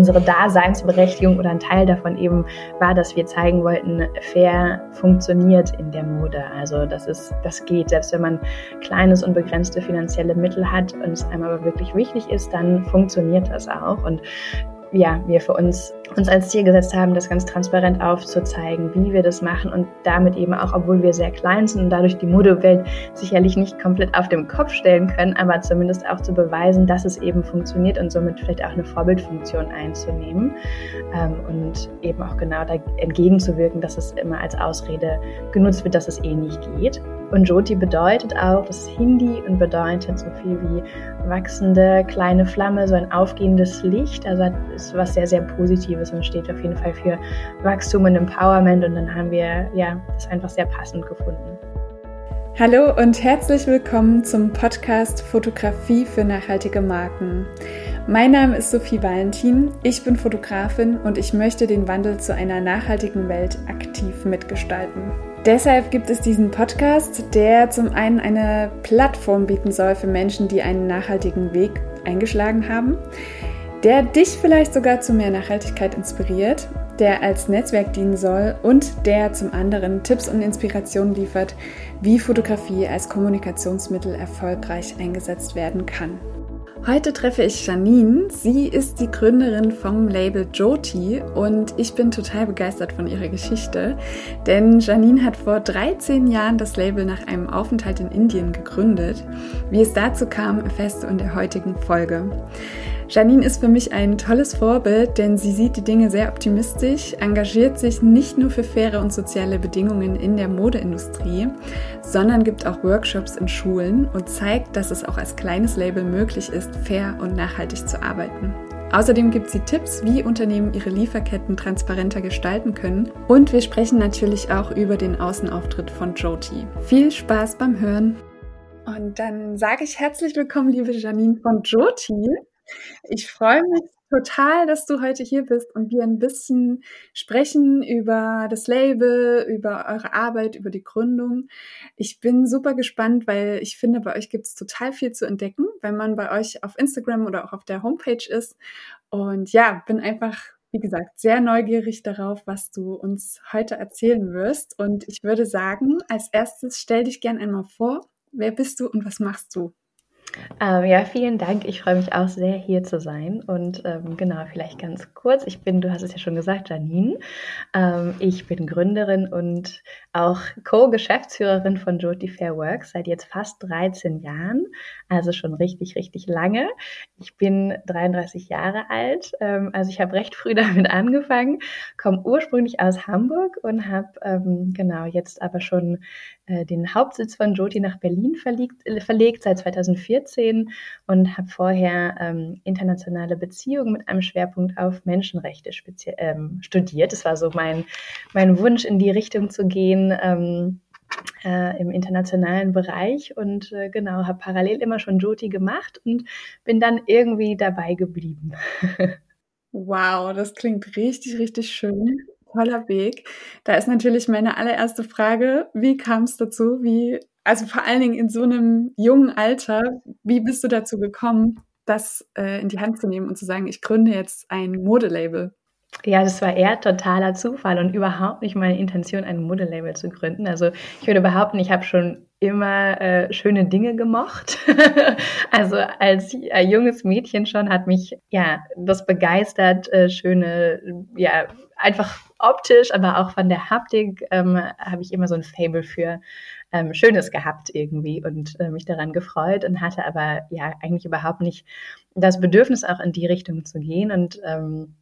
unsere Daseinsberechtigung oder ein Teil davon eben war, dass wir zeigen wollten, fair funktioniert in der Mode. Also das ist, das geht. Selbst wenn man kleines und begrenzte finanzielle Mittel hat und es einem aber wirklich wichtig ist, dann funktioniert das auch. Und ja, wir für uns, uns als Ziel gesetzt haben, das ganz transparent aufzuzeigen, wie wir das machen und damit eben auch, obwohl wir sehr klein sind und dadurch die Modewelt sicherlich nicht komplett auf den Kopf stellen können, aber zumindest auch zu beweisen, dass es eben funktioniert und somit vielleicht auch eine Vorbildfunktion einzunehmen ähm, und eben auch genau da entgegenzuwirken, dass es immer als Ausrede genutzt wird, dass es eh nicht geht. Und Jyoti bedeutet auch, das Hindi und bedeutet so viel wie wachsende kleine Flamme, so ein aufgehendes Licht. Also ist was sehr, sehr Positives und steht auf jeden Fall für Wachstum und Empowerment. Und dann haben wir ja das einfach sehr passend gefunden. Hallo und herzlich willkommen zum Podcast Fotografie für nachhaltige Marken. Mein Name ist Sophie Valentin, ich bin Fotografin und ich möchte den Wandel zu einer nachhaltigen Welt aktiv mitgestalten. Deshalb gibt es diesen Podcast, der zum einen eine Plattform bieten soll für Menschen, die einen nachhaltigen Weg eingeschlagen haben, der dich vielleicht sogar zu mehr Nachhaltigkeit inspiriert, der als Netzwerk dienen soll und der zum anderen Tipps und Inspirationen liefert, wie Fotografie als Kommunikationsmittel erfolgreich eingesetzt werden kann. Heute treffe ich Janine. Sie ist die Gründerin vom Label Joti und ich bin total begeistert von ihrer Geschichte, denn Janine hat vor 13 Jahren das Label nach einem Aufenthalt in Indien gegründet. Wie es dazu kam, erfährst du in der heutigen Folge. Janine ist für mich ein tolles Vorbild, denn sie sieht die Dinge sehr optimistisch, engagiert sich nicht nur für faire und soziale Bedingungen in der Modeindustrie, sondern gibt auch Workshops in Schulen und zeigt, dass es auch als kleines Label möglich ist, fair und nachhaltig zu arbeiten. Außerdem gibt sie Tipps, wie Unternehmen ihre Lieferketten transparenter gestalten können. Und wir sprechen natürlich auch über den Außenauftritt von Joti. Viel Spaß beim Hören! Und dann sage ich herzlich willkommen, liebe Janine von Joti. Ich freue mich total, dass du heute hier bist und wir ein bisschen sprechen über das Label, über eure Arbeit, über die Gründung. Ich bin super gespannt, weil ich finde, bei euch gibt es total viel zu entdecken, wenn man bei euch auf Instagram oder auch auf der Homepage ist. Und ja, bin einfach, wie gesagt, sehr neugierig darauf, was du uns heute erzählen wirst. Und ich würde sagen, als erstes stell dich gern einmal vor. Wer bist du und was machst du? Ähm, ja, vielen Dank. Ich freue mich auch sehr, hier zu sein. Und ähm, genau, vielleicht ganz kurz. Ich bin, du hast es ja schon gesagt, Janine. Ähm, ich bin Gründerin und auch Co-Geschäftsführerin von Joti Fair Works seit jetzt fast 13 Jahren. Also schon richtig, richtig lange. Ich bin 33 Jahre alt. Ähm, also ich habe recht früh damit angefangen, komme ursprünglich aus Hamburg und habe ähm, genau jetzt aber schon äh, den Hauptsitz von Joti nach Berlin verlegt, verlegt seit 2014 und habe vorher ähm, internationale Beziehungen mit einem Schwerpunkt auf Menschenrechte ähm, studiert. Das war so mein, mein Wunsch, in die Richtung zu gehen. Ähm, äh, im internationalen Bereich und äh, genau, habe parallel immer schon Joti gemacht und bin dann irgendwie dabei geblieben. wow, das klingt richtig, richtig schön toller Weg. Da ist natürlich meine allererste Frage, wie kam es dazu? Wie, also vor allen Dingen in so einem jungen Alter, wie bist du dazu gekommen, das äh, in die Hand zu nehmen und zu sagen, ich gründe jetzt ein Modelabel? Ja, das war eher totaler Zufall und überhaupt nicht meine Intention, ein Modelabel zu gründen. Also ich würde behaupten, ich habe schon immer äh, schöne Dinge gemocht. also als äh, junges Mädchen schon hat mich ja das begeistert, äh, schöne, ja einfach optisch, aber auch von der Haptik ähm, habe ich immer so ein Fable für ähm, Schönes gehabt irgendwie und äh, mich daran gefreut und hatte aber ja eigentlich überhaupt nicht das Bedürfnis auch in die Richtung zu gehen. Und ähm,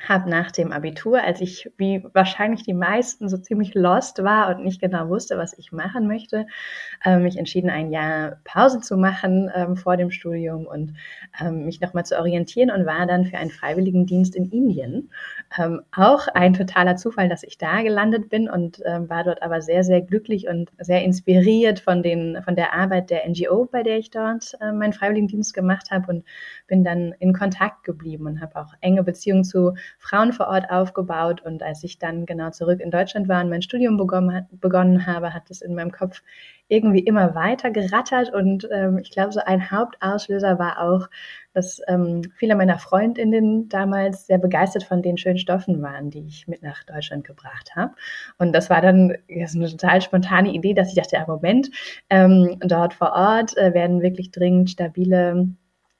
habe nach dem Abitur, als ich wie wahrscheinlich die meisten so ziemlich lost war und nicht genau wusste, was ich machen möchte, äh, mich entschieden, ein Jahr Pause zu machen ähm, vor dem Studium und ähm, mich nochmal zu orientieren und war dann für einen Freiwilligendienst in Indien. Ähm, auch ein totaler Zufall, dass ich da gelandet bin und ähm, war dort aber sehr, sehr glücklich und sehr inspiriert von, den, von der Arbeit der NGO, bei der ich dort äh, meinen Freiwilligendienst gemacht habe und bin dann in Kontakt geblieben und habe auch enge Beziehungen zu Frauen vor Ort aufgebaut. Und als ich dann genau zurück in Deutschland war und mein Studium begonnen, begonnen habe, hat es in meinem Kopf irgendwie immer weiter gerattert. Und ähm, ich glaube, so ein Hauptauslöser war auch, dass ähm, viele meiner Freundinnen damals sehr begeistert von den schönen Stoffen waren, die ich mit nach Deutschland gebracht habe. Und das war dann das eine total spontane Idee, dass ich dachte, ja, Moment, ähm, dort vor Ort äh, werden wirklich dringend stabile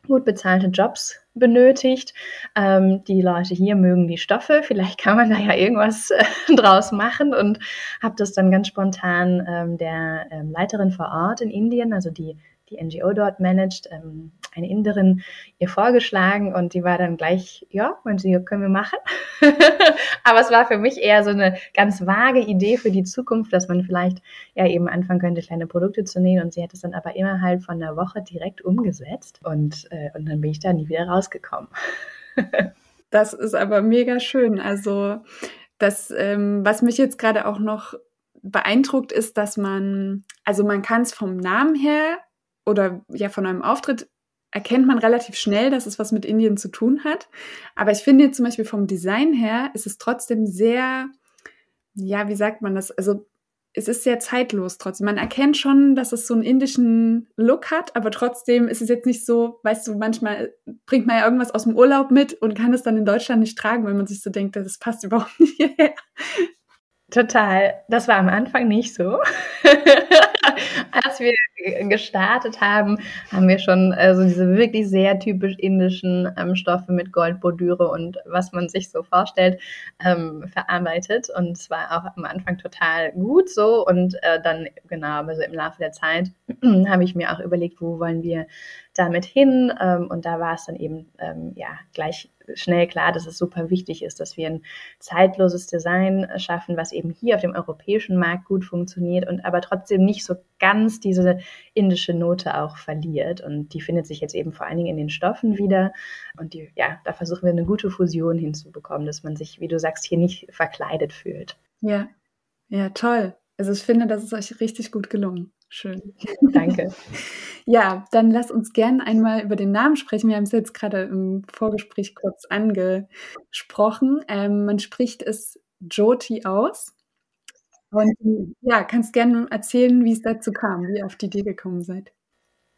gut bezahlte Jobs benötigt. Ähm, die Leute hier mögen die Stoffe, vielleicht kann man da ja irgendwas äh, draus machen und habe das dann ganz spontan ähm, der ähm, Leiterin vor Ort in Indien, also die die NGO dort managt, ähm, eine Inderin ihr vorgeschlagen und die war dann gleich, ja, meinte sie, können wir machen. Aber es war für mich eher so eine ganz vage Idee für die Zukunft, dass man vielleicht ja eben anfangen könnte, kleine Produkte zu nähen und sie hat es dann aber innerhalb von einer Woche direkt umgesetzt und, äh, und dann bin ich da nie wieder rausgekommen. das ist aber mega schön. Also das, ähm, was mich jetzt gerade auch noch beeindruckt ist, dass man, also man kann es vom Namen her oder ja von einem Auftritt erkennt man relativ schnell, dass es was mit Indien zu tun hat. Aber ich finde zum Beispiel vom Design her ist es trotzdem sehr, ja, wie sagt man das? Also es ist sehr zeitlos trotzdem. Man erkennt schon, dass es so einen indischen Look hat, aber trotzdem ist es jetzt nicht so, weißt du, manchmal bringt man ja irgendwas aus dem Urlaub mit und kann es dann in Deutschland nicht tragen, weil man sich so denkt, das passt überhaupt nicht hierher. Total. Das war am Anfang nicht so. Als wir gestartet haben, haben wir schon also diese wirklich sehr typisch indischen ähm, Stoffe mit Goldbordüre und was man sich so vorstellt, ähm, verarbeitet. Und es war auch am Anfang total gut so. Und äh, dann, genau, also im Laufe der Zeit habe ich mir auch überlegt, wo wollen wir damit hin. Ähm, und da war es dann eben ähm, ja gleich schnell klar, dass es super wichtig ist, dass wir ein zeitloses Design schaffen, was eben hier auf dem europäischen Markt gut funktioniert und aber trotzdem nicht so ganz diese indische Note auch verliert. Und die findet sich jetzt eben vor allen Dingen in den Stoffen wieder. Und die, ja, da versuchen wir eine gute Fusion hinzubekommen, dass man sich, wie du sagst, hier nicht verkleidet fühlt. Ja, ja, toll. Also ich finde, das ist euch richtig gut gelungen. Schön. Danke. ja, dann lass uns gerne einmal über den Namen sprechen. Wir haben es jetzt gerade im Vorgespräch kurz angesprochen. Ähm, man spricht es Jyoti aus. Und ja, kannst gerne erzählen, wie es dazu kam, wie ihr auf die Idee gekommen seid.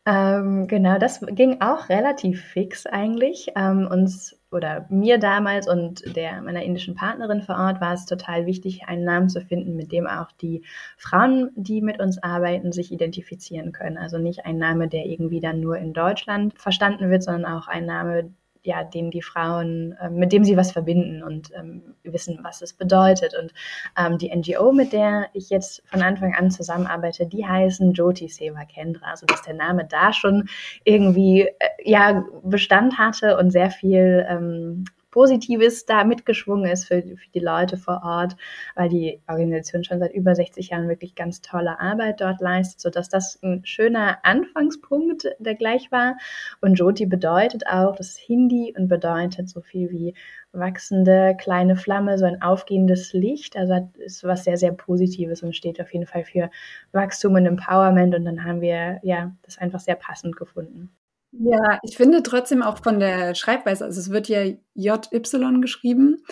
Ähm, genau, das ging auch relativ fix eigentlich. Ähm, uns oder mir damals und der meiner indischen Partnerin vor Ort war es total wichtig, einen Namen zu finden, mit dem auch die Frauen, die mit uns arbeiten, sich identifizieren können. Also nicht ein Name, der irgendwie dann nur in Deutschland verstanden wird, sondern auch ein Name, ja, den die Frauen, äh, mit dem sie was verbinden und ähm, wissen, was es bedeutet. Und ähm, die NGO, mit der ich jetzt von Anfang an zusammenarbeite, die heißen Jyoti Seva Kendra, also dass der Name da schon irgendwie äh, ja Bestand hatte und sehr viel ähm, Positives da mitgeschwungen ist für, für die Leute vor Ort, weil die Organisation schon seit über 60 Jahren wirklich ganz tolle Arbeit dort leistet, sodass das ein schöner Anfangspunkt der gleich war. Und Jyoti bedeutet auch, das ist Hindi und bedeutet so viel wie wachsende kleine Flamme, so ein aufgehendes Licht. Also ist was sehr, sehr Positives und steht auf jeden Fall für Wachstum und Empowerment. Und dann haben wir ja das einfach sehr passend gefunden. Ja, ich finde trotzdem auch von der Schreibweise, also es wird ja JY geschrieben.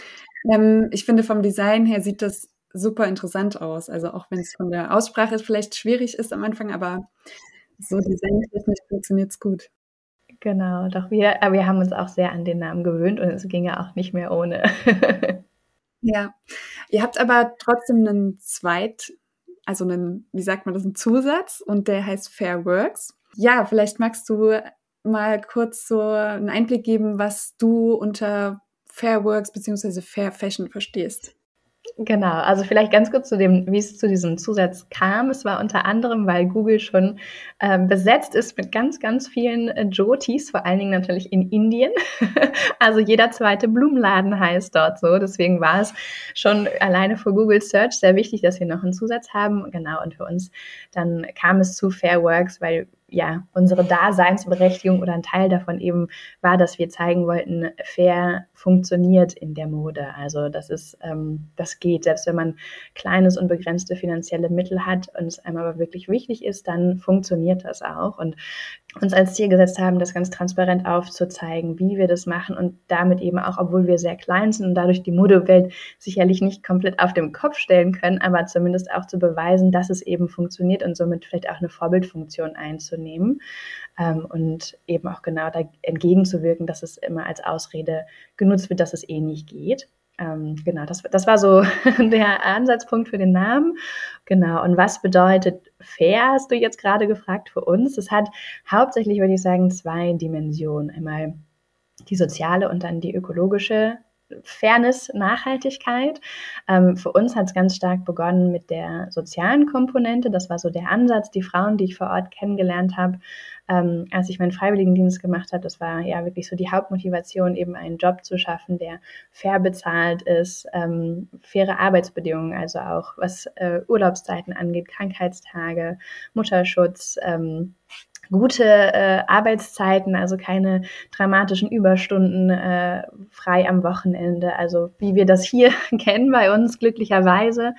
Ähm, ich finde vom Design her sieht das super interessant aus. Also auch wenn es von der Aussprache vielleicht schwierig ist am Anfang, aber so designtechnisch funktioniert es gut. Genau, doch wir, wir haben uns auch sehr an den Namen gewöhnt und es ging ja auch nicht mehr ohne. ja, ihr habt aber trotzdem einen Zweit, also einen, wie sagt man das, einen Zusatz und der heißt Fair Works. Ja, vielleicht magst du mal kurz so einen Einblick geben, was du unter Fair Works bzw. Fair Fashion verstehst. Genau, also vielleicht ganz kurz zu dem, wie es zu diesem Zusatz kam. Es war unter anderem, weil Google schon äh, besetzt ist mit ganz, ganz vielen äh, Jyotis, vor allen Dingen natürlich in Indien. also jeder zweite Blumenladen heißt dort so. Deswegen war es schon alleine für Google Search sehr wichtig, dass wir noch einen Zusatz haben. Genau, und für uns dann kam es zu Fair Works, weil ja, unsere Daseinsberechtigung oder ein Teil davon eben war, dass wir zeigen wollten, fair funktioniert in der Mode. Also das ist, ähm, das geht. Selbst wenn man kleines und begrenzte finanzielle Mittel hat und es einem aber wirklich wichtig ist, dann funktioniert das auch. Und uns als Ziel gesetzt haben, das ganz transparent aufzuzeigen, wie wir das machen und damit eben auch, obwohl wir sehr klein sind und dadurch die Modewelt sicherlich nicht komplett auf den Kopf stellen können, aber zumindest auch zu beweisen, dass es eben funktioniert und somit vielleicht auch eine Vorbildfunktion einzunehmen ähm, und eben auch genau da entgegenzuwirken, dass es immer als Ausrede genutzt wird, dass es eh nicht geht. Ähm, genau, das, das war so der Ansatzpunkt für den Namen. Genau, und was bedeutet fair, hast du jetzt gerade gefragt für uns? Es hat hauptsächlich, würde ich sagen, zwei Dimensionen. Einmal die soziale und dann die ökologische Fairness, Nachhaltigkeit. Ähm, für uns hat es ganz stark begonnen mit der sozialen Komponente. Das war so der Ansatz. Die Frauen, die ich vor Ort kennengelernt habe, ähm, als ich meinen Freiwilligendienst gemacht habe, das war ja wirklich so die Hauptmotivation, eben einen Job zu schaffen, der fair bezahlt ist, ähm, faire Arbeitsbedingungen, also auch was äh, Urlaubszeiten angeht, Krankheitstage, Mutterschutz. Ähm, gute äh, Arbeitszeiten, also keine dramatischen Überstunden, äh, frei am Wochenende, also wie wir das hier kennen bei uns glücklicherweise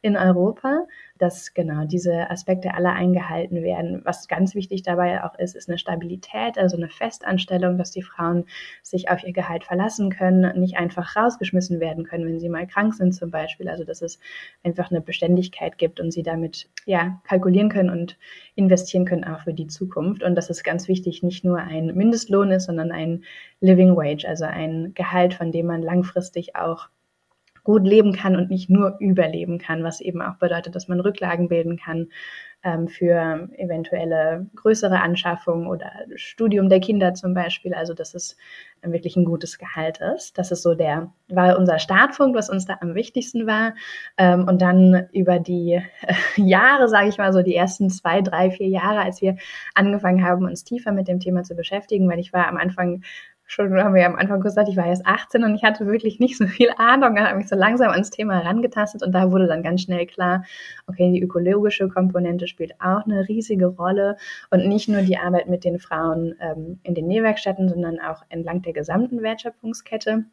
in Europa dass genau diese Aspekte alle eingehalten werden. Was ganz wichtig dabei auch ist, ist eine Stabilität, also eine Festanstellung, dass die Frauen sich auf ihr Gehalt verlassen können, nicht einfach rausgeschmissen werden können, wenn sie mal krank sind zum Beispiel. Also dass es einfach eine Beständigkeit gibt und sie damit ja kalkulieren können und investieren können auch für die Zukunft. Und das ist ganz wichtig, nicht nur ein Mindestlohn ist, sondern ein Living Wage, also ein Gehalt, von dem man langfristig auch gut leben kann und nicht nur überleben kann, was eben auch bedeutet, dass man Rücklagen bilden kann ähm, für eventuelle größere Anschaffungen oder Studium der Kinder zum Beispiel. Also dass es wirklich ein gutes Gehalt ist. Das ist so der, war unser Startpunkt, was uns da am wichtigsten war. Ähm, und dann über die äh, Jahre, sage ich mal so, die ersten zwei, drei, vier Jahre, als wir angefangen haben, uns tiefer mit dem Thema zu beschäftigen, weil ich war am Anfang schon, haben wir ja am Anfang gesagt, ich war erst 18 und ich hatte wirklich nicht so viel Ahnung. Da habe mich so langsam ans Thema herangetastet und da wurde dann ganz schnell klar, okay, die ökologische Komponente spielt auch eine riesige Rolle und nicht nur die Arbeit mit den Frauen ähm, in den Nähwerkstätten, sondern auch entlang der gesamten Wertschöpfungskette.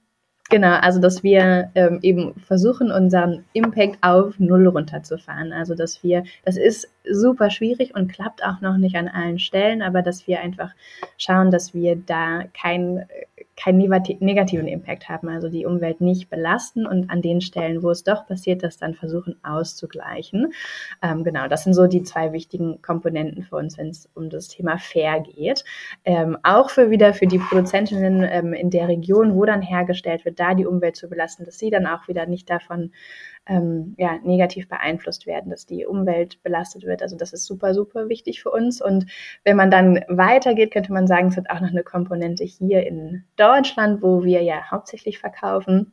Genau, also dass wir ähm, eben versuchen, unseren Impact auf Null runterzufahren. Also dass wir, das ist super schwierig und klappt auch noch nicht an allen Stellen, aber dass wir einfach schauen, dass wir da kein keinen negativen Impact haben, also die Umwelt nicht belasten und an den Stellen, wo es doch passiert, das dann versuchen auszugleichen. Ähm, genau, das sind so die zwei wichtigen Komponenten für uns, wenn es um das Thema Fair geht. Ähm, auch für wieder für die Produzentinnen ähm, in der Region, wo dann hergestellt wird, da die Umwelt zu belasten, dass sie dann auch wieder nicht davon ähm, ja, negativ beeinflusst werden, dass die Umwelt belastet wird. Also das ist super, super wichtig für uns. Und wenn man dann weitergeht, könnte man sagen, es hat auch noch eine Komponente hier in Deutschland, wo wir ja hauptsächlich verkaufen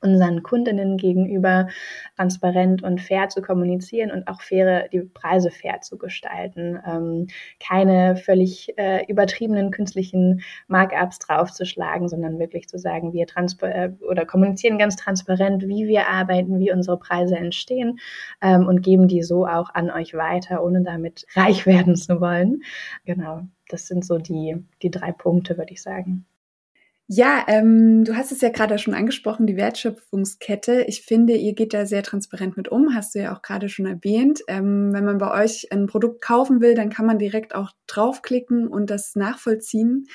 unseren Kundinnen gegenüber transparent und fair zu kommunizieren und auch faire, die Preise fair zu gestalten. Ähm, keine völlig äh, übertriebenen künstlichen Markups draufzuschlagen, sondern wirklich zu sagen, wir äh, oder kommunizieren ganz transparent, wie wir arbeiten, wie unsere Preise entstehen ähm, und geben die so auch an euch weiter, ohne damit reich werden zu wollen. Genau. Das sind so die, die drei Punkte, würde ich sagen. Ja, ähm, du hast es ja gerade schon angesprochen, die Wertschöpfungskette. Ich finde, ihr geht da sehr transparent mit um, hast du ja auch gerade schon erwähnt. Ähm, wenn man bei euch ein Produkt kaufen will, dann kann man direkt auch draufklicken und das nachvollziehen.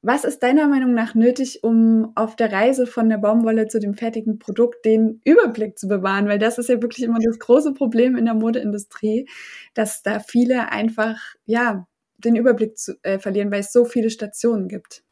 Was ist deiner Meinung nach nötig, um auf der Reise von der Baumwolle zu dem fertigen Produkt den Überblick zu bewahren? Weil das ist ja wirklich immer das große Problem in der Modeindustrie, dass da viele einfach, ja, den Überblick zu, äh, verlieren, weil es so viele Stationen gibt.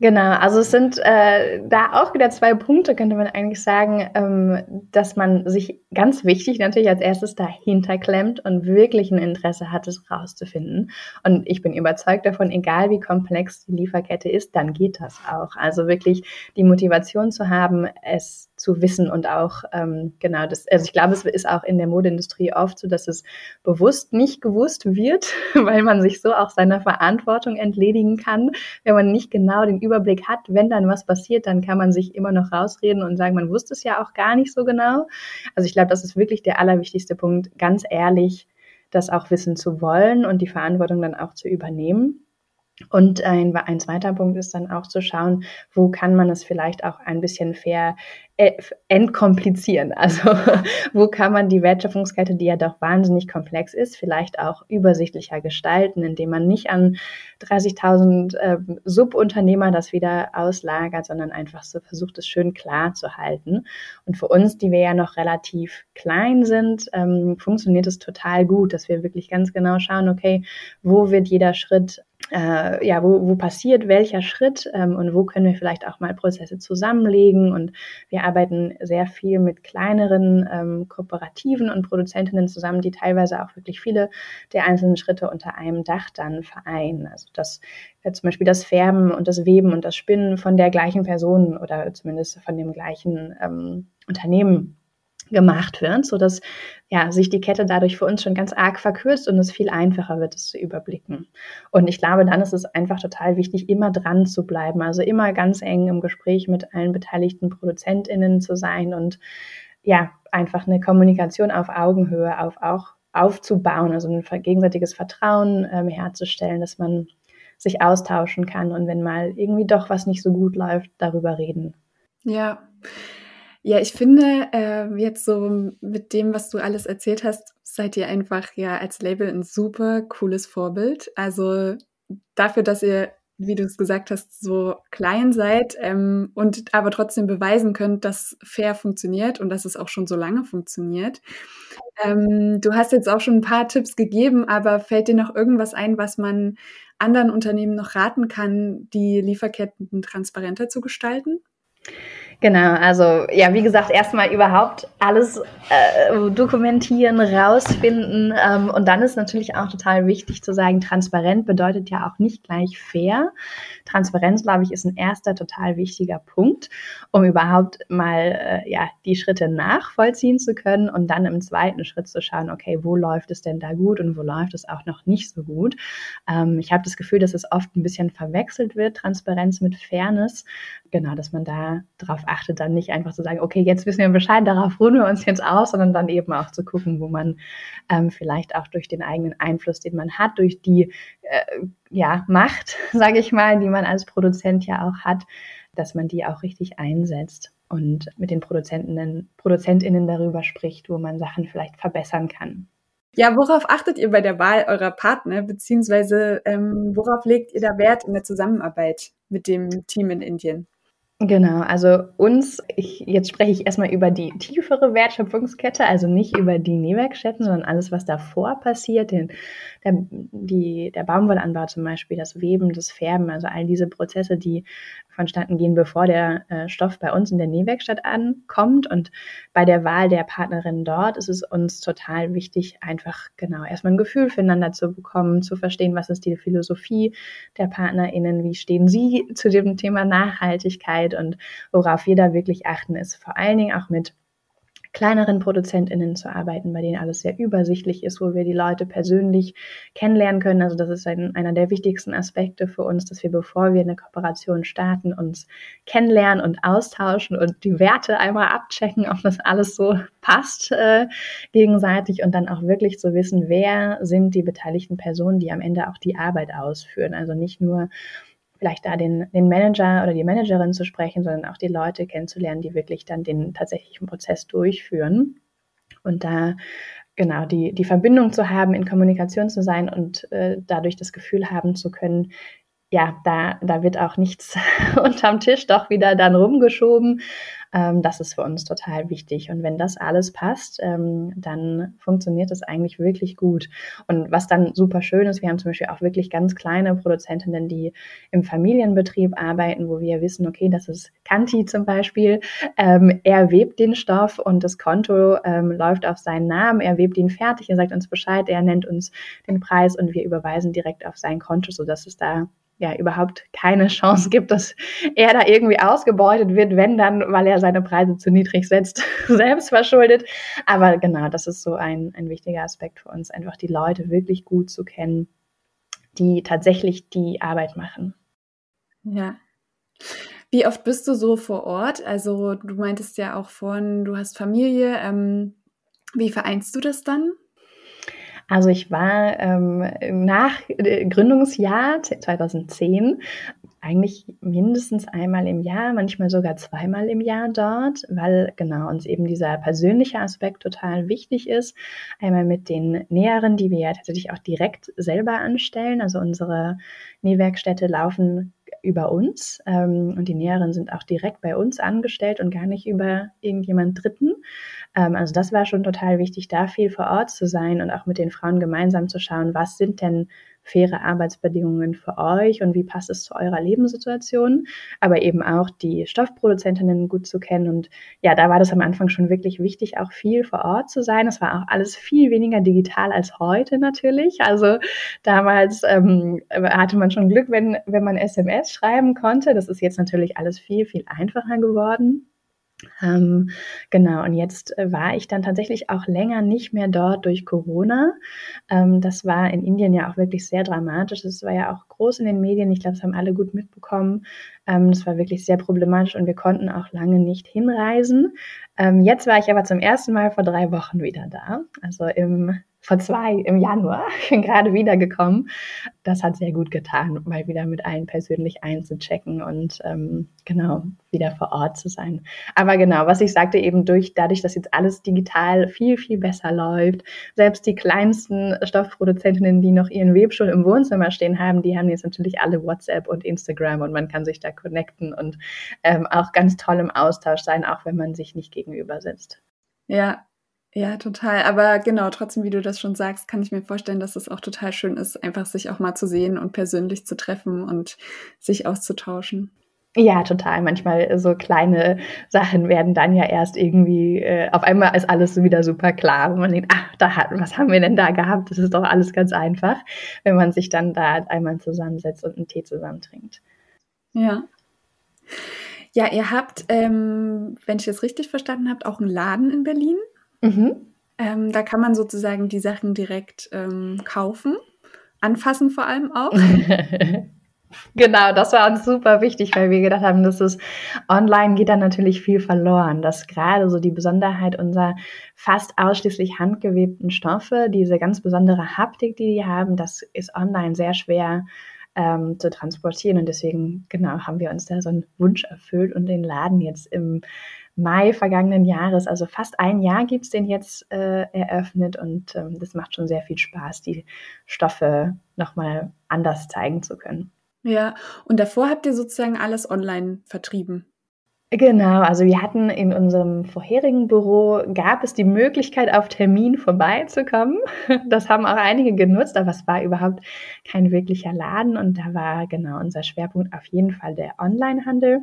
Genau, also es sind äh, da auch wieder zwei Punkte, könnte man eigentlich sagen, ähm, dass man sich ganz wichtig natürlich als erstes dahinter klemmt und wirklich ein Interesse hat, es rauszufinden. Und ich bin überzeugt davon, egal wie komplex die Lieferkette ist, dann geht das auch. Also wirklich die Motivation zu haben, es zu wissen und auch ähm, genau das. Also ich glaube, es ist auch in der Modeindustrie oft so, dass es bewusst nicht gewusst wird, weil man sich so auch seiner Verantwortung entledigen kann, wenn man nicht genau den Überblick hat. Wenn dann was passiert, dann kann man sich immer noch rausreden und sagen, man wusste es ja auch gar nicht so genau. Also ich glaube, das ist wirklich der allerwichtigste Punkt, ganz ehrlich das auch wissen zu wollen und die Verantwortung dann auch zu übernehmen. Und ein, ein zweiter Punkt ist dann auch zu schauen, wo kann man es vielleicht auch ein bisschen fair entkomplizieren. Also wo kann man die Wertschöpfungskette, die ja doch wahnsinnig komplex ist, vielleicht auch übersichtlicher gestalten, indem man nicht an 30.000 äh, Subunternehmer das wieder auslagert, sondern einfach so versucht, es schön klar zu halten. Und für uns, die wir ja noch relativ klein sind, ähm, funktioniert es total gut, dass wir wirklich ganz genau schauen, okay, wo wird jeder Schritt äh, ja, wo, wo passiert welcher Schritt ähm, und wo können wir vielleicht auch mal Prozesse zusammenlegen. Und wir arbeiten sehr viel mit kleineren ähm, Kooperativen und Produzentinnen zusammen, die teilweise auch wirklich viele der einzelnen Schritte unter einem Dach dann vereinen. Also das äh, zum Beispiel das Färben und das Weben und das Spinnen von der gleichen Person oder zumindest von dem gleichen ähm, Unternehmen gemacht wird, so dass ja, sich die Kette dadurch für uns schon ganz arg verkürzt und es viel einfacher wird, es zu überblicken. Und ich glaube, dann ist es einfach total wichtig, immer dran zu bleiben, also immer ganz eng im Gespräch mit allen beteiligten ProduzentInnen zu sein und ja, einfach eine Kommunikation auf Augenhöhe auf auch aufzubauen, also ein gegenseitiges Vertrauen ähm, herzustellen, dass man sich austauschen kann und wenn mal irgendwie doch was nicht so gut läuft, darüber reden. Ja. Ja, ich finde, äh, jetzt so mit dem, was du alles erzählt hast, seid ihr einfach ja als Label ein super cooles Vorbild. Also dafür, dass ihr, wie du es gesagt hast, so klein seid ähm, und aber trotzdem beweisen könnt, dass fair funktioniert und dass es auch schon so lange funktioniert. Ähm, du hast jetzt auch schon ein paar Tipps gegeben, aber fällt dir noch irgendwas ein, was man anderen Unternehmen noch raten kann, die Lieferketten transparenter zu gestalten? Genau, also ja, wie gesagt, erstmal überhaupt alles äh, dokumentieren, rausfinden. Ähm, und dann ist natürlich auch total wichtig zu sagen, transparent bedeutet ja auch nicht gleich fair. Transparenz, glaube ich, ist ein erster total wichtiger Punkt, um überhaupt mal äh, ja, die Schritte nachvollziehen zu können und dann im zweiten Schritt zu schauen, okay, wo läuft es denn da gut und wo läuft es auch noch nicht so gut. Ähm, ich habe das Gefühl, dass es oft ein bisschen verwechselt wird, Transparenz mit Fairness. Genau, dass man da drauf achtet, dann nicht einfach zu sagen, okay, jetzt wissen wir Bescheid, darauf ruhen wir uns jetzt aus, sondern dann eben auch zu gucken, wo man ähm, vielleicht auch durch den eigenen Einfluss, den man hat, durch die äh, ja, Macht, sage ich mal, die man als Produzent ja auch hat, dass man die auch richtig einsetzt und mit den Produzentinnen, ProduzentInnen darüber spricht, wo man Sachen vielleicht verbessern kann. Ja, worauf achtet ihr bei der Wahl eurer Partner, beziehungsweise ähm, worauf legt ihr da Wert in der Zusammenarbeit mit dem Team in Indien? Genau, also uns, ich, jetzt spreche ich erstmal über die tiefere Wertschöpfungskette, also nicht über die Nähwerkstätten, sondern alles, was davor passiert, den, der, die, der Baumwollanbau zum Beispiel, das Weben, das Färben, also all diese Prozesse, die vonstatten gehen, bevor der äh, Stoff bei uns in der Nähwerkstatt ankommt. Und bei der Wahl der Partnerin dort ist es uns total wichtig, einfach genau erstmal ein Gefühl füreinander zu bekommen, zu verstehen, was ist die Philosophie der PartnerInnen, wie stehen sie zu dem Thema Nachhaltigkeit und worauf da wirklich achten, ist vor allen Dingen auch mit kleineren ProduzentInnen zu arbeiten, bei denen alles sehr übersichtlich ist, wo wir die Leute persönlich kennenlernen können. Also das ist ein, einer der wichtigsten Aspekte für uns, dass wir, bevor wir eine Kooperation starten, uns kennenlernen und austauschen und die Werte einmal abchecken, ob das alles so passt äh, gegenseitig und dann auch wirklich zu wissen, wer sind die beteiligten Personen, die am Ende auch die Arbeit ausführen. Also nicht nur vielleicht da den, den Manager oder die Managerin zu sprechen, sondern auch die Leute kennenzulernen, die wirklich dann den tatsächlichen Prozess durchführen. Und da genau die, die Verbindung zu haben, in Kommunikation zu sein und äh, dadurch das Gefühl haben zu können, ja, da, da wird auch nichts unterm Tisch doch wieder dann rumgeschoben, ähm, das ist für uns total wichtig. Und wenn das alles passt, ähm, dann funktioniert das eigentlich wirklich gut. Und was dann super schön ist, wir haben zum Beispiel auch wirklich ganz kleine Produzentinnen, die im Familienbetrieb arbeiten, wo wir wissen, okay, das ist Kanti zum Beispiel. Ähm, er webt den Stoff und das Konto ähm, läuft auf seinen Namen. Er webt ihn fertig, er sagt uns Bescheid, er nennt uns den Preis und wir überweisen direkt auf sein Konto, sodass es da ja überhaupt keine Chance gibt, dass er da irgendwie ausgebeutet wird, wenn dann, weil er seine Preise zu niedrig setzt, selbst verschuldet. Aber genau, das ist so ein, ein wichtiger Aspekt für uns, einfach die Leute wirklich gut zu kennen, die tatsächlich die Arbeit machen. Ja. Wie oft bist du so vor Ort? Also du meintest ja auch vorhin, du hast Familie. Ähm, wie vereinst du das dann? Also ich war ähm, nach äh, Gründungsjahr 2010 eigentlich mindestens einmal im Jahr, manchmal sogar zweimal im Jahr dort, weil genau uns eben dieser persönliche Aspekt total wichtig ist. Einmal mit den Näheren, die wir ja tatsächlich auch direkt selber anstellen. Also unsere Nähwerkstätte laufen über uns ähm, und die Näheren sind auch direkt bei uns angestellt und gar nicht über irgendjemand Dritten. Ähm, also das war schon total wichtig, da viel vor Ort zu sein und auch mit den Frauen gemeinsam zu schauen, was sind denn faire Arbeitsbedingungen für euch und wie passt es zu eurer Lebenssituation, aber eben auch die Stoffproduzentinnen gut zu kennen. Und ja, da war das am Anfang schon wirklich wichtig, auch viel vor Ort zu sein. Es war auch alles viel weniger digital als heute natürlich. Also damals ähm, hatte man schon Glück, wenn, wenn man SMS schreiben konnte. Das ist jetzt natürlich alles viel, viel einfacher geworden. Ähm, genau, und jetzt äh, war ich dann tatsächlich auch länger nicht mehr dort durch Corona. Ähm, das war in Indien ja auch wirklich sehr dramatisch. Das war ja auch groß in den Medien. Ich glaube, das haben alle gut mitbekommen. Ähm, das war wirklich sehr problematisch und wir konnten auch lange nicht hinreisen. Ähm, jetzt war ich aber zum ersten Mal vor drei Wochen wieder da. Also im vor zwei im Januar. Gerade wiedergekommen. Das hat sehr gut getan, mal wieder mit allen persönlich einzuchecken und ähm, genau wieder vor Ort zu sein. Aber genau, was ich sagte, eben durch dadurch, dass jetzt alles digital viel, viel besser läuft, selbst die kleinsten Stoffproduzentinnen, die noch ihren Webstuhl im Wohnzimmer stehen haben, die haben jetzt natürlich alle WhatsApp und Instagram und man kann sich da connecten und ähm, auch ganz toll im Austausch sein, auch wenn man sich nicht gegenüber sitzt. Ja, ja, total. Aber genau, trotzdem, wie du das schon sagst, kann ich mir vorstellen, dass es auch total schön ist, einfach sich auch mal zu sehen und persönlich zu treffen und sich auszutauschen. Ja, total. Manchmal so kleine Sachen werden dann ja erst irgendwie, äh, auf einmal ist alles so wieder super klar. Und man denkt, ach, da hat, was haben wir denn da gehabt? Das ist doch alles ganz einfach, wenn man sich dann da einmal zusammensetzt und einen Tee zusammen trinkt. Ja. Ja, ihr habt, ähm, wenn ich das richtig verstanden habe, auch einen Laden in Berlin. Mhm. Ähm, da kann man sozusagen die Sachen direkt ähm, kaufen, anfassen vor allem auch. Genau, das war uns super wichtig, weil wir gedacht haben, dass es online geht dann natürlich viel verloren. Dass gerade so die Besonderheit unserer fast ausschließlich handgewebten Stoffe, diese ganz besondere Haptik, die die haben, das ist online sehr schwer ähm, zu transportieren. Und deswegen, genau, haben wir uns da so einen Wunsch erfüllt und den Laden jetzt im Mai vergangenen Jahres, also fast ein Jahr gibt es den jetzt äh, eröffnet und ähm, das macht schon sehr viel Spaß, die Stoffe nochmal anders zeigen zu können. Ja, und davor habt ihr sozusagen alles online vertrieben. Genau, also wir hatten in unserem vorherigen Büro, gab es die Möglichkeit, auf Termin vorbeizukommen. Das haben auch einige genutzt, aber es war überhaupt kein wirklicher Laden und da war genau unser Schwerpunkt auf jeden Fall der Onlinehandel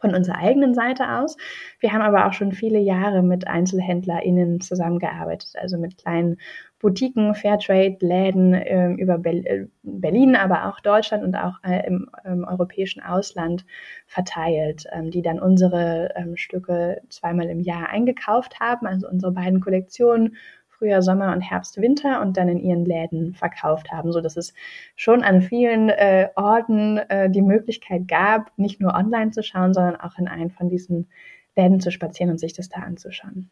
von unserer eigenen Seite aus. Wir haben aber auch schon viele Jahre mit EinzelhändlerInnen zusammengearbeitet, also mit kleinen Boutiquen, Fairtrade-Läden äh, über Be Berlin, aber auch Deutschland und auch äh, im, im, europäischen Ausland verteilt, ähm, die dann unsere ähm, Stücke zweimal im Jahr eingekauft haben, also unsere beiden Kollektionen Frühjahr, Sommer und Herbst, Winter und dann in ihren Läden verkauft haben, so dass es schon an vielen äh, Orten äh, die Möglichkeit gab, nicht nur online zu schauen, sondern auch in einen von diesen Läden zu spazieren und sich das da anzuschauen.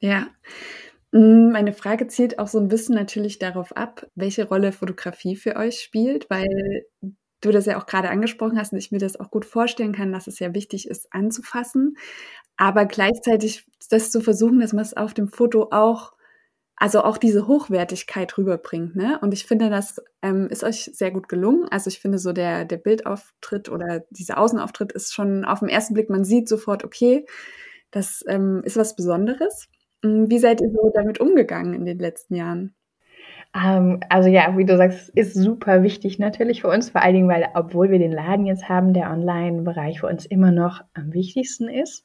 Ja. Mm, meine Frage zielt auch so ein bisschen natürlich darauf ab, welche Rolle Fotografie für euch spielt, weil du das ja auch gerade angesprochen hast und ich mir das auch gut vorstellen kann, dass es ja wichtig ist, anzufassen, aber gleichzeitig das zu versuchen, dass man es auf dem Foto auch also auch diese Hochwertigkeit rüberbringt. Ne? Und ich finde, das ähm, ist euch sehr gut gelungen. Also ich finde so der, der Bildauftritt oder dieser Außenauftritt ist schon auf den ersten Blick, man sieht sofort, okay, das ähm, ist was Besonderes. Hm, wie seid ihr so damit umgegangen in den letzten Jahren? Ähm, also ja, wie du sagst, ist super wichtig natürlich für uns, vor allen Dingen, weil obwohl wir den Laden jetzt haben, der Online-Bereich für uns immer noch am wichtigsten ist.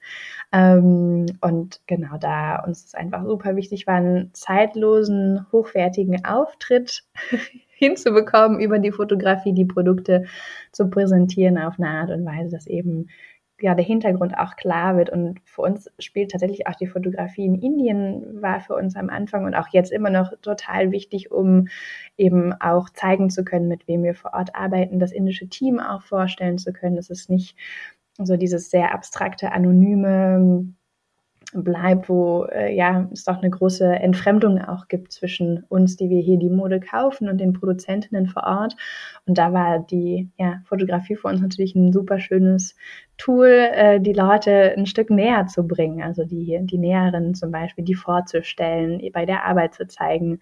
Ähm, und genau da uns ist einfach super wichtig war, einen zeitlosen, hochwertigen Auftritt hinzubekommen über die Fotografie, die Produkte zu präsentieren auf eine Art und Weise, dass eben ja, der Hintergrund auch klar wird. Und für uns spielt tatsächlich auch die Fotografie in Indien, war für uns am Anfang und auch jetzt immer noch total wichtig, um eben auch zeigen zu können, mit wem wir vor Ort arbeiten, das indische Team auch vorstellen zu können. Es ist nicht so dieses sehr abstrakte, anonyme, bleibt, wo äh, ja es doch eine große Entfremdung auch gibt zwischen uns, die wir hier die Mode kaufen und den Produzentinnen vor Ort. Und da war die ja, Fotografie für uns natürlich ein super schönes Tool, äh, die Leute ein Stück näher zu bringen, also die, die Näheren zum Beispiel, die vorzustellen, bei der Arbeit zu zeigen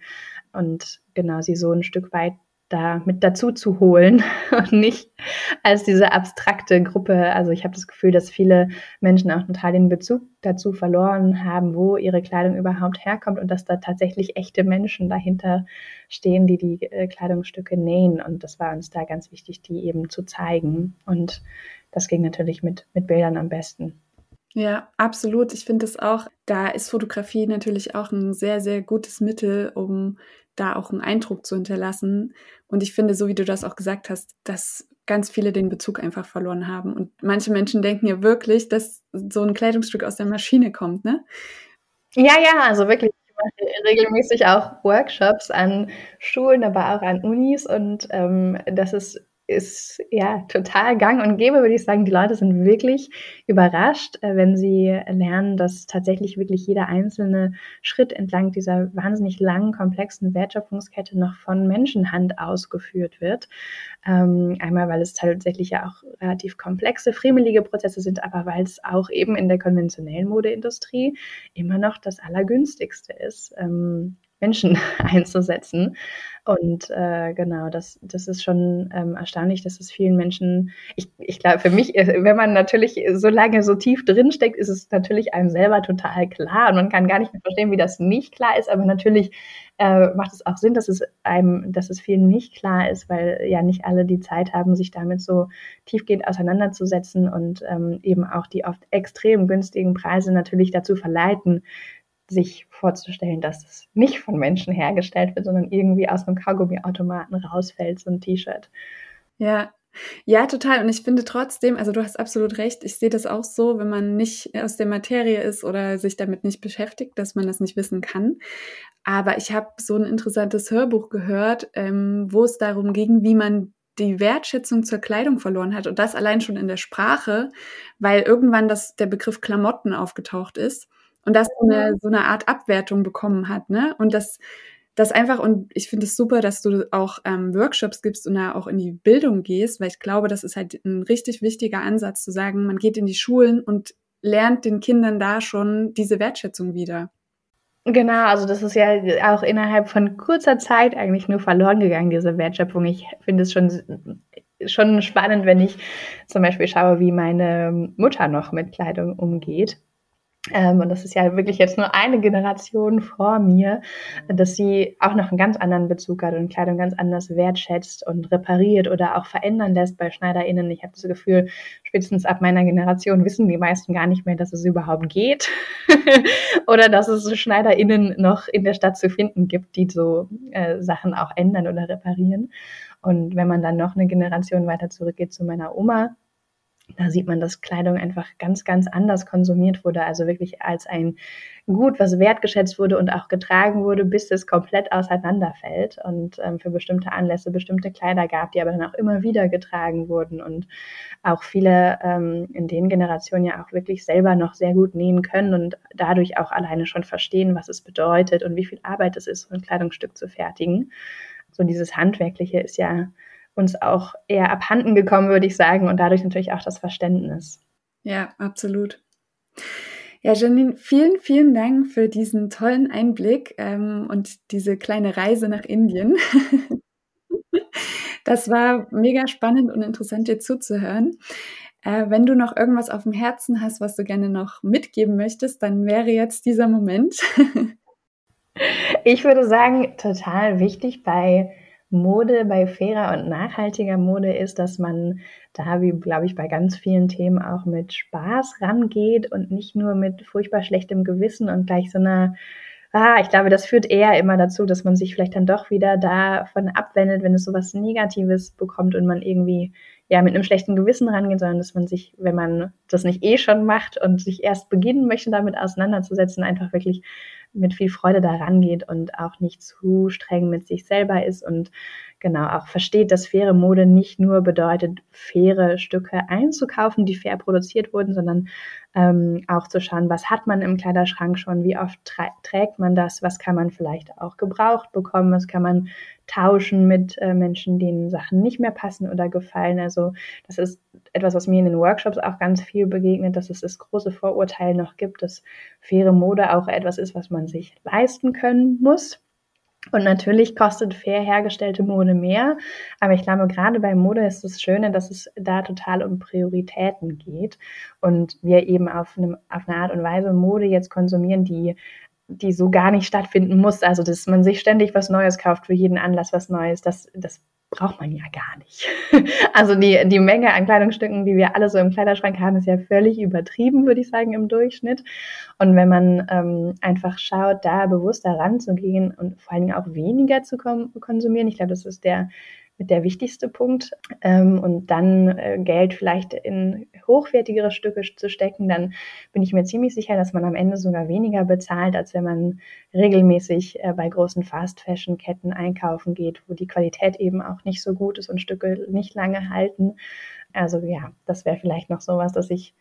und genau sie so ein Stück weit da mit dazu zu holen und nicht als diese abstrakte Gruppe. Also ich habe das Gefühl, dass viele Menschen auch total den Bezug dazu verloren haben, wo ihre Kleidung überhaupt herkommt und dass da tatsächlich echte Menschen dahinter stehen, die die äh, Kleidungsstücke nähen. Und das war uns da ganz wichtig, die eben zu zeigen. Und das ging natürlich mit, mit Bildern am besten. Ja, absolut. Ich finde es auch, da ist Fotografie natürlich auch ein sehr, sehr gutes Mittel, um da auch einen Eindruck zu hinterlassen. Und ich finde, so wie du das auch gesagt hast, dass ganz viele den Bezug einfach verloren haben. Und manche Menschen denken ja wirklich, dass so ein Kleidungsstück aus der Maschine kommt, ne? Ja, ja, also wirklich. Ich mache regelmäßig auch Workshops an Schulen, aber auch an Unis und ähm, das ist ist ja total gang und gäbe, würde ich sagen. Die Leute sind wirklich überrascht, äh, wenn sie lernen, dass tatsächlich wirklich jeder einzelne Schritt entlang dieser wahnsinnig langen, komplexen Wertschöpfungskette noch von Menschenhand ausgeführt wird. Ähm, einmal, weil es tatsächlich ja auch relativ komplexe, friemelige Prozesse sind, aber weil es auch eben in der konventionellen Modeindustrie immer noch das Allergünstigste ist. Ähm, Menschen einzusetzen. Und äh, genau, das, das ist schon ähm, erstaunlich, dass es vielen Menschen, ich, ich glaube, für mich, äh, wenn man natürlich so lange so tief drinsteckt, ist es natürlich einem selber total klar und man kann gar nicht mehr verstehen, wie das nicht klar ist, aber natürlich äh, macht es auch Sinn, dass es einem, dass es vielen nicht klar ist, weil ja nicht alle die Zeit haben, sich damit so tiefgehend auseinanderzusetzen und ähm, eben auch die oft extrem günstigen Preise natürlich dazu verleiten, sich vorzustellen, dass es nicht von Menschen hergestellt wird, sondern irgendwie aus einem Kaugummiautomaten rausfällt, so ein T-Shirt. Ja, ja, total. Und ich finde trotzdem, also du hast absolut recht, ich sehe das auch so, wenn man nicht aus der Materie ist oder sich damit nicht beschäftigt, dass man das nicht wissen kann. Aber ich habe so ein interessantes Hörbuch gehört, ähm, wo es darum ging, wie man die Wertschätzung zur Kleidung verloren hat. Und das allein schon in der Sprache, weil irgendwann das, der Begriff Klamotten aufgetaucht ist und das so eine, so eine Art Abwertung bekommen hat, ne? Und das, das einfach, und ich finde es super, dass du auch ähm, Workshops gibst und da auch in die Bildung gehst, weil ich glaube, das ist halt ein richtig wichtiger Ansatz zu sagen, man geht in die Schulen und lernt den Kindern da schon diese Wertschätzung wieder. Genau, also das ist ja auch innerhalb von kurzer Zeit eigentlich nur verloren gegangen, diese Wertschöpfung. Ich finde es schon, schon spannend, wenn ich zum Beispiel schaue, wie meine Mutter noch mit Kleidung umgeht. Ähm, und das ist ja wirklich jetzt nur eine Generation vor mir, dass sie auch noch einen ganz anderen Bezug hat und Kleidung ganz anders wertschätzt und repariert oder auch verändern lässt bei SchneiderInnen. Ich habe das Gefühl, spätestens ab meiner Generation wissen die meisten gar nicht mehr, dass es überhaupt geht oder dass es SchneiderInnen noch in der Stadt zu finden gibt, die so äh, Sachen auch ändern oder reparieren. Und wenn man dann noch eine Generation weiter zurückgeht zu meiner Oma, da sieht man, dass Kleidung einfach ganz, ganz anders konsumiert wurde. Also wirklich als ein Gut, was wertgeschätzt wurde und auch getragen wurde, bis es komplett auseinanderfällt und ähm, für bestimmte Anlässe bestimmte Kleider gab, die aber dann auch immer wieder getragen wurden und auch viele ähm, in den Generationen ja auch wirklich selber noch sehr gut nähen können und dadurch auch alleine schon verstehen, was es bedeutet und wie viel Arbeit es ist, so ein Kleidungsstück zu fertigen. So dieses Handwerkliche ist ja uns auch eher abhanden gekommen, würde ich sagen, und dadurch natürlich auch das Verständnis. Ja, absolut. Ja, Janine, vielen, vielen Dank für diesen tollen Einblick ähm, und diese kleine Reise nach Indien. das war mega spannend und interessant, dir zuzuhören. Äh, wenn du noch irgendwas auf dem Herzen hast, was du gerne noch mitgeben möchtest, dann wäre jetzt dieser Moment. ich würde sagen, total wichtig bei Mode, bei fairer und nachhaltiger Mode ist, dass man da, wie glaube ich, bei ganz vielen Themen auch mit Spaß rangeht und nicht nur mit furchtbar schlechtem Gewissen und gleich so einer ah, ich glaube, das führt eher immer dazu, dass man sich vielleicht dann doch wieder davon abwendet, wenn es so was Negatives bekommt und man irgendwie ja mit einem schlechten Gewissen rangeht, sondern dass man sich, wenn man das nicht eh schon macht und sich erst beginnen möchte, damit auseinanderzusetzen, einfach wirklich mit viel Freude daran geht und auch nicht zu streng mit sich selber ist und genau auch versteht, dass faire Mode nicht nur bedeutet, faire Stücke einzukaufen, die fair produziert wurden, sondern ähm, auch zu schauen, was hat man im Kleiderschrank schon, wie oft trägt man das, was kann man vielleicht auch gebraucht bekommen, was kann man tauschen mit äh, Menschen, denen Sachen nicht mehr passen oder gefallen. Also das ist etwas, was mir in den Workshops auch ganz viel begegnet, dass es das große Vorurteil noch gibt, dass faire Mode auch etwas ist, was man sich leisten können muss. Und natürlich kostet fair hergestellte Mode mehr. Aber ich glaube, gerade bei Mode ist das Schöne, dass es da total um Prioritäten geht. Und wir eben auf, einem, auf eine Art und Weise Mode jetzt konsumieren, die die so gar nicht stattfinden muss. Also, dass man sich ständig was Neues kauft, für jeden Anlass was Neues, das, das braucht man ja gar nicht. Also die, die Menge an Kleidungsstücken, die wir alle so im Kleiderschrank haben, ist ja völlig übertrieben, würde ich sagen, im Durchschnitt. Und wenn man ähm, einfach schaut, da bewusster ranzugehen und vor allen Dingen auch weniger zu konsumieren, ich glaube, das ist der mit der wichtigste Punkt. Ähm, und dann äh, Geld vielleicht in hochwertigere Stücke zu stecken, dann bin ich mir ziemlich sicher, dass man am Ende sogar weniger bezahlt, als wenn man regelmäßig äh, bei großen Fast-Fashion-Ketten einkaufen geht, wo die Qualität eben auch nicht so gut ist und Stücke nicht lange halten. Also ja, das wäre vielleicht noch sowas, dass ich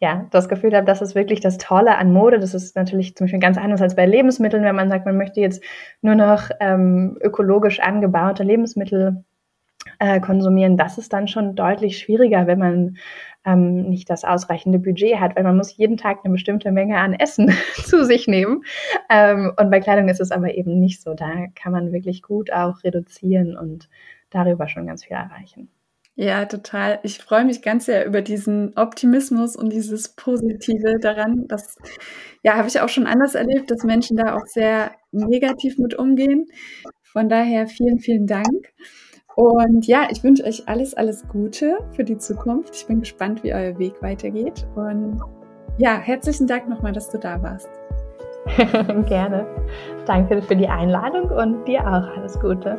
ja, das Gefühl habe, das ist wirklich das Tolle an Mode. Das ist natürlich zum Beispiel ganz anders als bei Lebensmitteln, wenn man sagt, man möchte jetzt nur noch ähm, ökologisch angebaute Lebensmittel äh, konsumieren, das ist dann schon deutlich schwieriger, wenn man ähm, nicht das ausreichende Budget hat, weil man muss jeden Tag eine bestimmte Menge an Essen zu sich nehmen. Ähm, und bei Kleidung ist es aber eben nicht so. Da kann man wirklich gut auch reduzieren und darüber schon ganz viel erreichen. Ja, total. Ich freue mich ganz sehr über diesen Optimismus und dieses Positive daran. Das ja, habe ich auch schon anders erlebt, dass Menschen da auch sehr negativ mit umgehen. Von daher vielen, vielen Dank. Und ja, ich wünsche euch alles, alles Gute für die Zukunft. Ich bin gespannt, wie euer Weg weitergeht. Und ja, herzlichen Dank nochmal, dass du da warst. Gerne. Danke für die Einladung und dir auch alles Gute.